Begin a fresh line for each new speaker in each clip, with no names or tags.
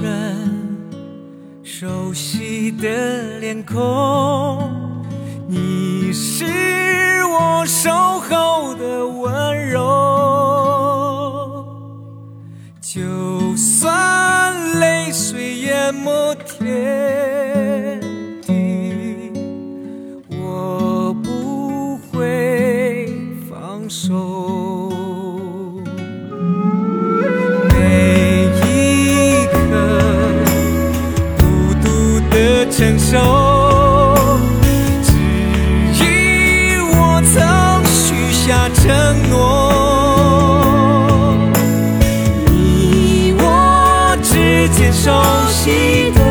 人熟悉的脸孔，你是我守候的。承诺你我之间熟悉的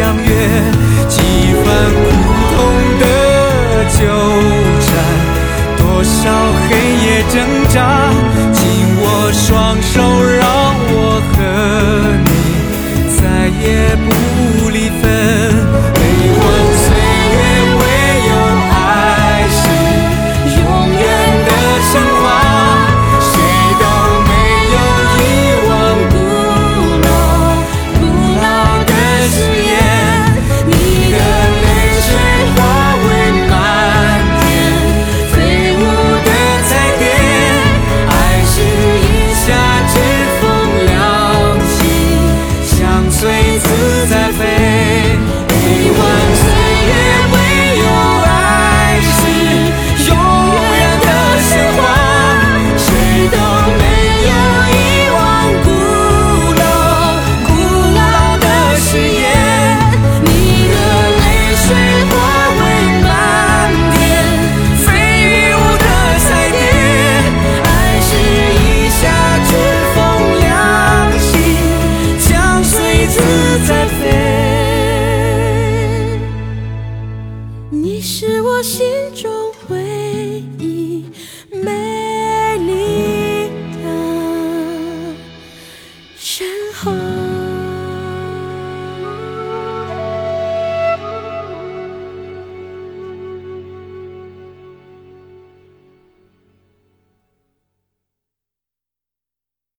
相约几番苦痛的纠缠多少黑夜挣扎